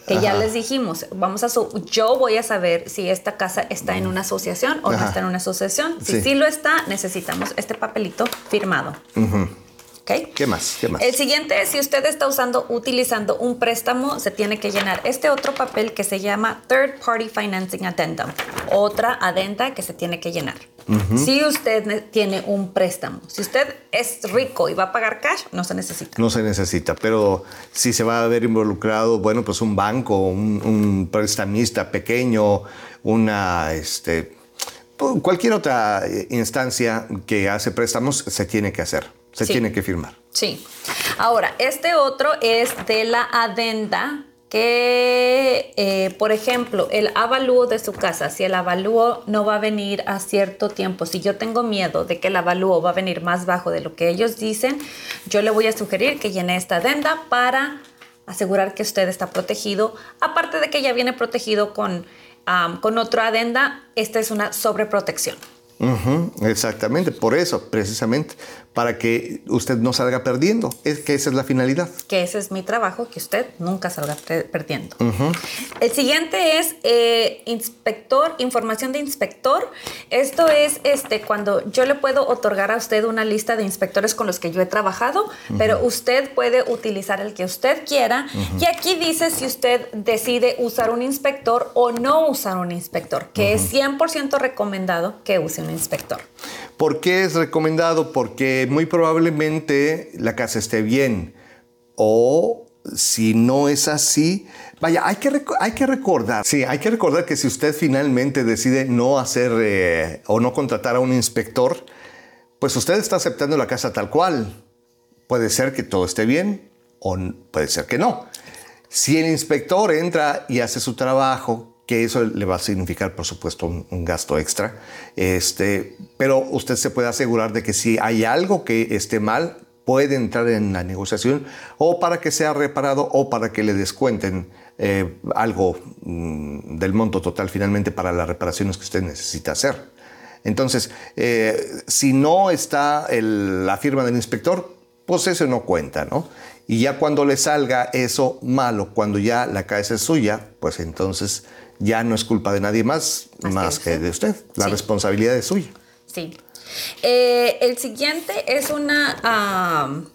Speaker 1: Que ya les dijimos, vamos a yo voy a saber si esta casa está en una asociación o no está en una asociación. Si sí. lo está, necesitamos este papelito firmado. ¿ok?
Speaker 2: ¿Qué más? ¿Qué más?
Speaker 1: El siguiente si usted está usando, utilizando un préstamo, se tiene que llenar este otro papel que se llama Third Party Financing Addendum. Otra adenda que se tiene que llenar. Si usted tiene un préstamo, si usted es rico y va a pagar cash, no se necesita.
Speaker 2: No se necesita, pero si se va a ver involucrado, bueno, pues un banco, un, un prestamista pequeño, una, este, cualquier otra instancia que hace préstamos, se tiene que hacer, se
Speaker 1: Sí.
Speaker 2: tiene que firmar.
Speaker 1: Sí. Ahora, este otro es de la adenda que, eh, por ejemplo, el avalúo de su casa, si el avalúo no va a venir a cierto tiempo, si yo tengo miedo de que el avalúo va a venir más bajo de lo que ellos dicen, yo le voy a sugerir que llene esta adenda para asegurar que usted está protegido. Aparte de que ya viene protegido con, am, con otra adenda, esta es una sobreprotección.
Speaker 2: Ujú, exactamente, por eso, precisamente, para que usted no salga perdiendo. Es que esa es la finalidad.
Speaker 1: que ese es mi trabajo, que usted nunca salga perdiendo. El siguiente es eh, inspector, información de inspector. Esto es este, cuando yo le puedo otorgar a usted una lista de inspectores con los que yo he trabajado, pero usted puede utilizar el que usted quiera. Y aquí dice si usted decide usar un inspector o no usar un inspector, que es 100% recomendado que use un inspector.
Speaker 2: ¿Por qué es recomendado? Porque muy probablemente la casa esté bien. O si no es así, vaya, hay que, hay que recordar, sí, hay que recordar que si usted finalmente decide no hacer eh, o no contratar a un inspector, pues usted está aceptando la casa tal cual. Puede ser que todo esté bien o puede ser que no. Si el inspector entra y hace su trabajo, que eso le va a significar, por supuesto, un, un gasto extra, este, pero usted se puede asegurar de que si hay algo que esté mal, puede entrar en la negociación o para que sea reparado o para que le descuenten eh, algo mm, del monto total finalmente para las reparaciones que usted necesita hacer. Entonces, eh, si no está el- la firma del inspector, pues eso no cuenta, ¿no? Y ya cuando le salga eso malo, cuando ya la casa es suya, pues entonces ya no es culpa de nadie más,
Speaker 1: Más
Speaker 2: más
Speaker 1: que
Speaker 2: de usted. La
Speaker 1: Sí.
Speaker 2: responsabilidad es suya.
Speaker 1: Sí. Eh, el siguiente es una um,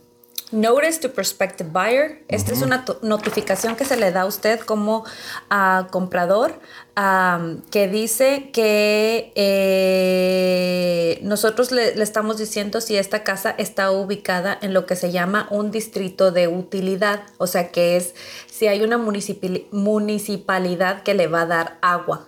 Speaker 1: Notice to Prospective Buyer. Esta es una notificación que se le da a usted como ah, comprador um, que dice que eh, nosotros le, le estamos diciendo si esta casa está ubicada en lo que se llama un distrito de utilidad, o sea que es si hay una municipali- municipalidad que le va a dar agua.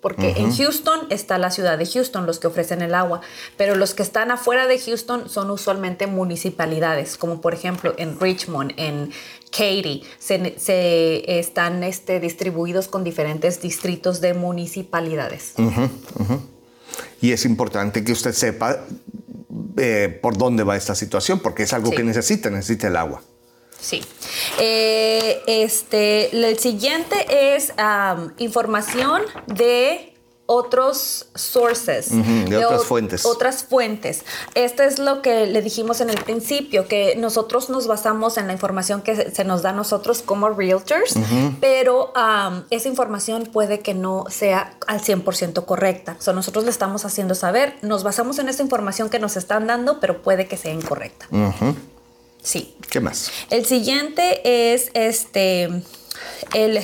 Speaker 1: Porque en Houston está la ciudad de Houston, los que ofrecen el agua, pero los que están afuera de Houston son usualmente municipalidades, como por ejemplo en Richmond, en Katy, se, se están este, distribuidos con diferentes distritos de municipalidades.
Speaker 2: Y es importante que usted sepa eh, por dónde va esta situación, porque es algo
Speaker 1: Sí.
Speaker 2: que necesita, necesita el agua.
Speaker 1: Sí. Eh, este, el siguiente es información de otros sources.
Speaker 2: De otras
Speaker 1: ot-
Speaker 2: fuentes.
Speaker 1: Otras fuentes. Esto es lo que le dijimos en el principio, que nosotros nos basamos en la información que se- se nos da a nosotros como realtors, pero esa información puede que no sea al 100% correcta. So, nosotros le estamos haciendo saber, nos basamos en esa información que nos están dando, pero puede que sea incorrecta. Sí.
Speaker 2: ¿Qué más?
Speaker 1: El siguiente es este el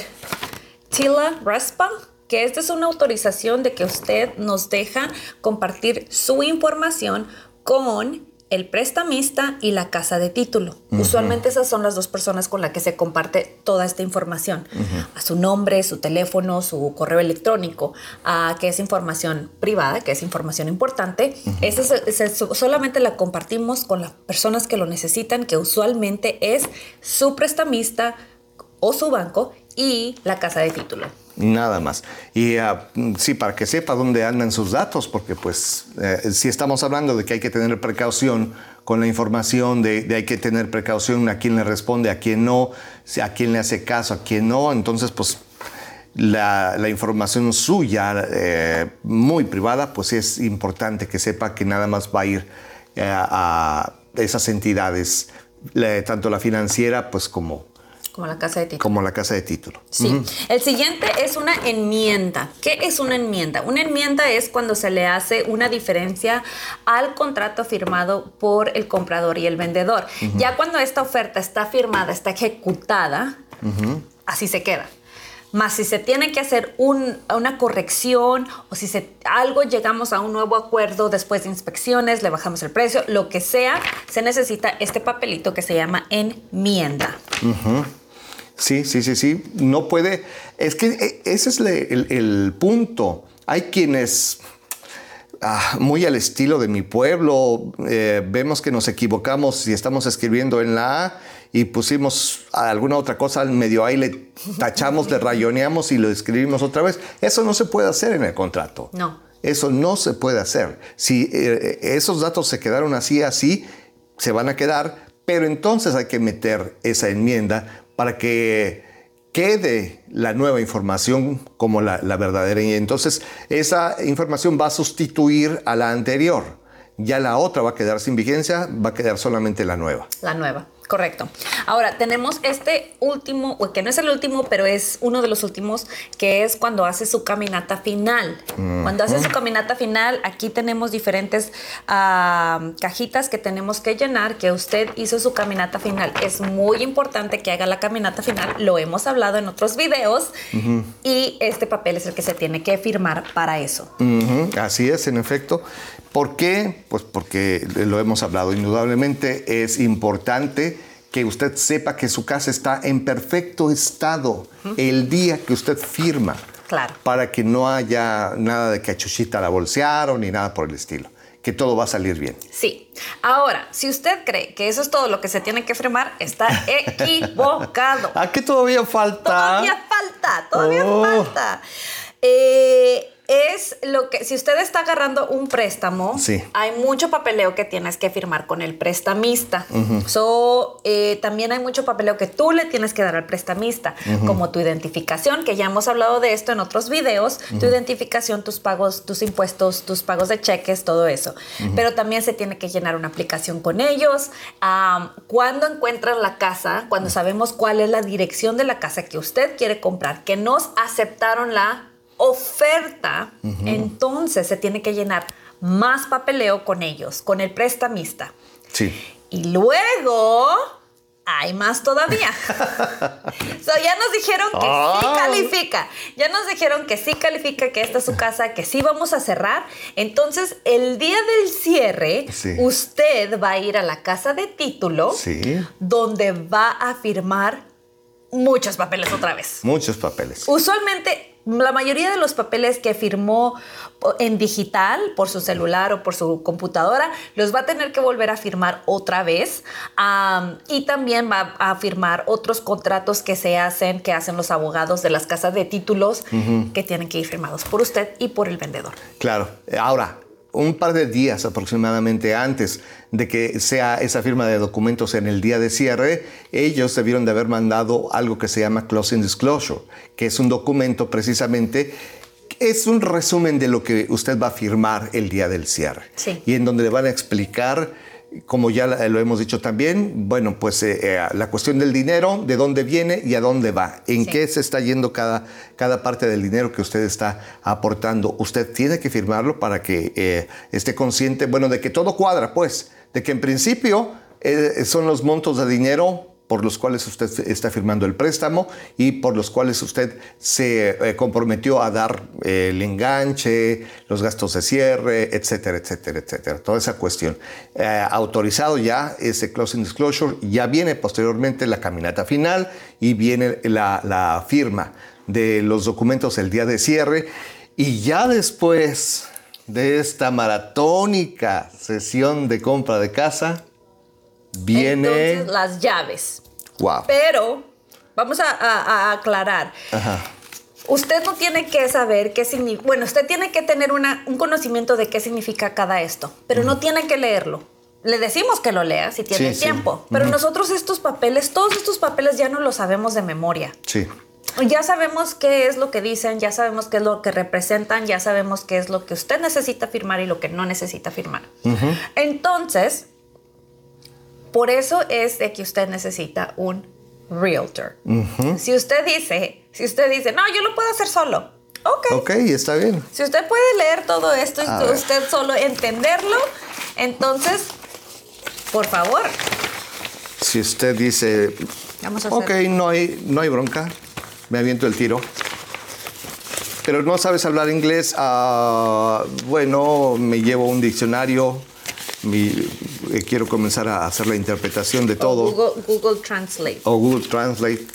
Speaker 1: TILA RESPA, que esta es una autorización de que usted nos deja compartir su información con el prestamista y la casa de título. Usualmente esas son las dos personas con las que se comparte toda esta información. A su nombre, su teléfono, su correo electrónico, a que es información privada, que es información importante. Esa solamente la compartimos con las personas que lo necesitan, que usualmente es su prestamista o su banco y la casa de título.
Speaker 2: Nada más. Y ah, sí, para que sepa dónde andan sus datos, porque pues eh, si estamos hablando de que hay que tener precaución con la información, de, de hay que tener precaución a quién le responde, a quién no, a quién le hace caso, a quién no, entonces pues la, información suya, eh, muy privada, pues es importante que sepa que nada más va a ir eh, a esas entidades, tanto la financiera pues como
Speaker 1: Como la casa de título.
Speaker 2: Como la casa de título.
Speaker 1: Sí. El siguiente es una enmienda. ¿Qué es una enmienda? Una enmienda es cuando se le hace una diferencia al contrato firmado por el comprador y el vendedor. Ya cuando esta oferta está firmada, está ejecutada, así se queda. Más si se tiene que hacer una corrección o si se, algo llegamos a un nuevo acuerdo después de inspecciones, le bajamos el precio, lo que sea, se necesita este papelito que se llama enmienda.
Speaker 2: Sí, sí, sí, sí. No puede. Es que eh, ese es el, punto. Hay quienes. Ah, muy al estilo de mi pueblo, eh, vemos que nos equivocamos si estamos escribiendo en la A y pusimos alguna otra cosa al medio ahí, le tachamos, le rayoneamos y lo escribimos otra vez. Eso no se puede hacer en el contrato.
Speaker 1: No.
Speaker 2: Eso no se puede hacer. Si eh, esos datos se quedaron así, así, se van a quedar, pero entonces hay que meter esa enmienda para que quede la nueva información como la, verdadera. Y entonces esa información va a sustituir a la anterior. Ya la otra va a quedar sin vigencia, va a quedar solamente la nueva.
Speaker 1: La nueva. Correcto. Ahora tenemos este último, que no es el último, pero es uno de los últimos, que es cuando hace su caminata final. Cuando hace su caminata final, aquí tenemos diferentes ah, cajitas que tenemos que llenar, que usted hizo su caminata final. Es muy importante que haga la caminata final, lo hemos hablado en otros videos, y este papel es el que se tiene que firmar para eso.
Speaker 2: Así es, en efecto. ¿Por qué? Pues porque lo hemos hablado. Indudablemente es importante que usted sepa que su casa está en perfecto estado el día que usted firma.
Speaker 1: Claro.
Speaker 2: Para que no haya nada de que a Chuchita la bolsearon ni nada por el estilo. Que todo va a salir bien.
Speaker 1: Sí. Ahora, si usted cree que eso es todo lo que se tiene que firmar, está <laughs> equivocado.
Speaker 2: ¿A qué todavía falta?
Speaker 1: Todavía falta, todavía oh. falta. Eh, es lo que, si usted está agarrando un préstamo, hay mucho papeleo que tienes que firmar con el prestamista. Eh, también hay mucho papeleo que tú le tienes que dar al prestamista, como tu identificación, que ya hemos hablado de esto en otros videos, tu identificación, tus pagos, tus impuestos, tus pagos de cheques, todo eso. Pero también se tiene que llenar una aplicación con ellos. cuando encuentran la casa, cuando sabemos cuál es la dirección de la casa que usted quiere comprar, que nos aceptaron la oferta, entonces se tiene que llenar más papeleo con ellos, con el prestamista.
Speaker 2: Sí.
Speaker 1: Y luego hay más todavía. <laughs> ya nos dijeron que sí califica. Ya nos dijeron que sí califica, que esta es su casa, que sí vamos a cerrar. Entonces, el día del cierre, usted va a ir a la casa de título, donde va a firmar muchos papeles otra vez.
Speaker 2: Muchos papeles.
Speaker 1: Usualmente la mayoría de los papeles que firmó en digital por su celular o por su computadora los va a tener que volver a firmar otra vez y también va a firmar otros contratos que se hacen, que hacen los abogados de las casas de títulos que tienen que ir firmados por usted y por el vendedor.
Speaker 2: Claro. Ahora, un par de días aproximadamente antes de que sea esa firma de documentos en el día de cierre, ellos debieron de haber mandado algo que se llama Closing Disclosure, que es un documento precisamente es un resumen de lo que usted va a firmar el día del cierre. Y en donde le van a explicar como ya lo hemos dicho también, bueno, pues eh, eh, la cuestión del dinero, de dónde viene y a dónde va, en qué se está yendo cada, cada parte del dinero que usted está aportando. Usted tiene que firmarlo para que eh, esté consciente, bueno, de que todo cuadra, pues, de que en principio son los montos de dinero por los cuales usted está firmando el préstamo y por los cuales usted se eh, comprometió a dar eh, el enganche, los gastos de cierre, etcétera, etcétera, etcétera. Toda esa cuestión. Eh, autorizado ya ese closing disclosure, ya viene posteriormente la caminata final y viene la, la firma de los documentos el día de cierre y ya después de esta maratónica sesión de compra de casa, Viene.
Speaker 1: Entonces, las llaves.
Speaker 2: Wow.
Speaker 1: Pero, vamos a, aclarar. Usted no tiene que saber qué significa. Bueno, usted tiene que tener una, un conocimiento de qué significa cada esto, pero no tiene que leerlo. Le decimos que lo lea si tiene tiempo, pero nosotros estos papeles, todos estos papeles ya no los sabemos de memoria.
Speaker 2: Sí.
Speaker 1: Ya sabemos qué es lo que dicen, ya sabemos qué es lo que representan, ya sabemos qué es lo que usted necesita firmar y lo que no necesita firmar. Entonces, por eso es de que usted necesita un realtor. Si usted dice, si usted dice, no, yo lo puedo hacer solo. Ok.
Speaker 2: Ok, está bien.
Speaker 1: Si usted puede leer todo esto y
Speaker 2: A ver.
Speaker 1: usted solo entenderlo, entonces, por favor,
Speaker 2: Si usted dice,
Speaker 1: vamos a hacer.
Speaker 2: ok, no hay, no hay bronca, me aviento el tiro. Pero no sabes hablar inglés, ah, bueno, me llevo un diccionario, mi- eh, quiero comenzar a hacer la interpretación de
Speaker 1: O
Speaker 2: todo.
Speaker 1: Google, Google Translate.
Speaker 2: o Google Translate,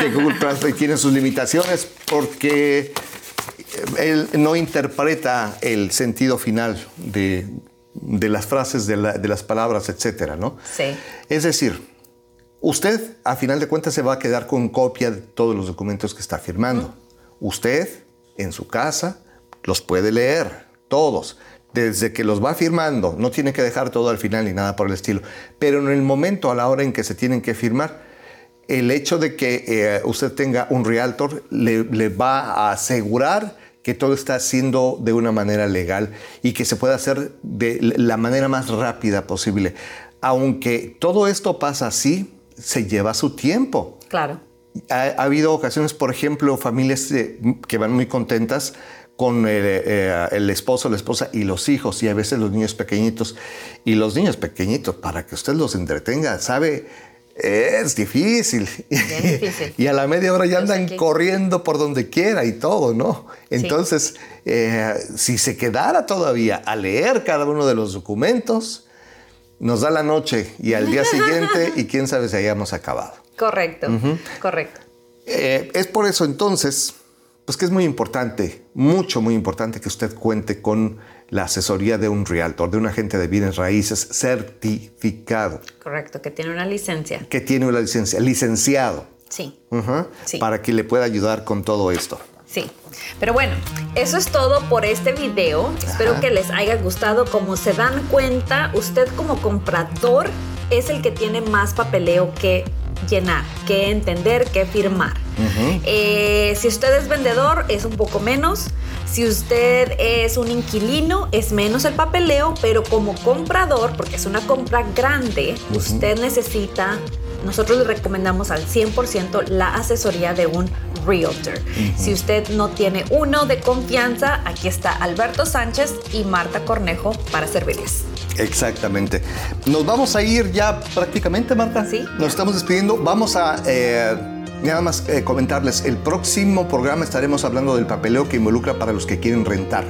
Speaker 2: que Google Translate tiene sus limitaciones porque él no interpreta el sentido final de, de las frases, de, la- de las palabras, etcétera, ¿no?
Speaker 1: Sí.
Speaker 2: Es decir, usted a final de cuentas se va a quedar con copia de todos los documentos que está firmando. Usted en su casa los puede leer, todos. Desde que los va firmando, no tiene que dejar todo al final ni nada por el estilo. Pero en el momento, a la hora en que se tienen que firmar, el hecho de que eh, usted tenga un realtor le, le va a asegurar que todo está haciendo de una manera legal y que se pueda hacer de la manera más rápida posible. Aunque todo esto pasa así, se lleva su tiempo.
Speaker 1: Claro.
Speaker 2: Ha, ha habido ocasiones, por ejemplo, familias eh, que van muy contentas con el, eh, el esposo, la esposa y los hijos, y a veces los niños pequeñitos. Y los niños pequeñitos, para que usted los entretenga, sabe, es difícil.
Speaker 1: Difícil. <laughs>
Speaker 2: y a la media hora ya andan corriendo por donde quiera y todo, ¿no? Entonces, eh, si se quedara todavía a leer cada uno de los documentos, nos da la noche y al día siguiente, <laughs> y quién sabe si hayamos acabado.
Speaker 1: Correcto. Correcto.
Speaker 2: Eh, es por eso entonces, pues que es muy importante, mucho, muy importante que usted cuente con la asesoría de un realtor, de un agente de bienes raíces certificado,
Speaker 1: Correcto. Que tiene una licencia.
Speaker 2: que tiene una licencia, licenciado,
Speaker 1: Sí.
Speaker 2: ujú,
Speaker 1: Sí.
Speaker 2: para que le pueda ayudar con todo esto.
Speaker 1: Sí. Pero bueno, eso es todo por este video. Espero que les haya gustado. Como se dan cuenta, usted como comprador es el que tiene más papeleo que llenar, que entender, que firmar. Eh, si usted es vendedor, es un poco menos. Si usted es un inquilino, es menos el papeleo, pero como comprador, porque es una compra grande, usted necesita, nosotros le recomendamos al 100% la asesoría de un realtor. Si usted no tiene uno de confianza, aquí está Alberto Sánchez y Marta Cornejo para servirles.
Speaker 2: Exactamente. Nos vamos a ir ya prácticamente, Marta.
Speaker 1: Sí.
Speaker 2: Nos estamos despidiendo. Vamos a eh, nada más eh, comentarles. El próximo programa estaremos hablando del papeleo que involucra para los que quieren rentar.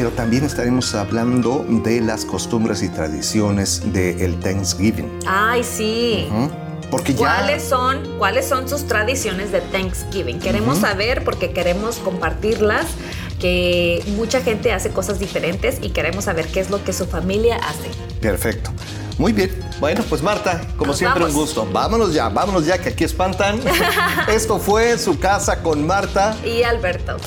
Speaker 2: Pero también estaremos hablando de las costumbres y tradiciones del Thanksgiving.
Speaker 1: Ay, sí.
Speaker 2: ¿Mm? Porque ya.
Speaker 1: ¿Cuáles son, ¿Cuáles son sus tradiciones de Thanksgiving? Queremos saber porque queremos compartirlas, que mucha gente hace cosas diferentes y queremos saber qué es lo que su familia hace.
Speaker 2: Perfecto. Muy bien. Bueno, pues Marta, como
Speaker 1: Nos
Speaker 2: siempre,
Speaker 1: vamos.
Speaker 2: un gusto. Vámonos ya, vámonos ya, que aquí espantan. <laughs> Esto fue su casa con Marta.
Speaker 1: Y Alberto.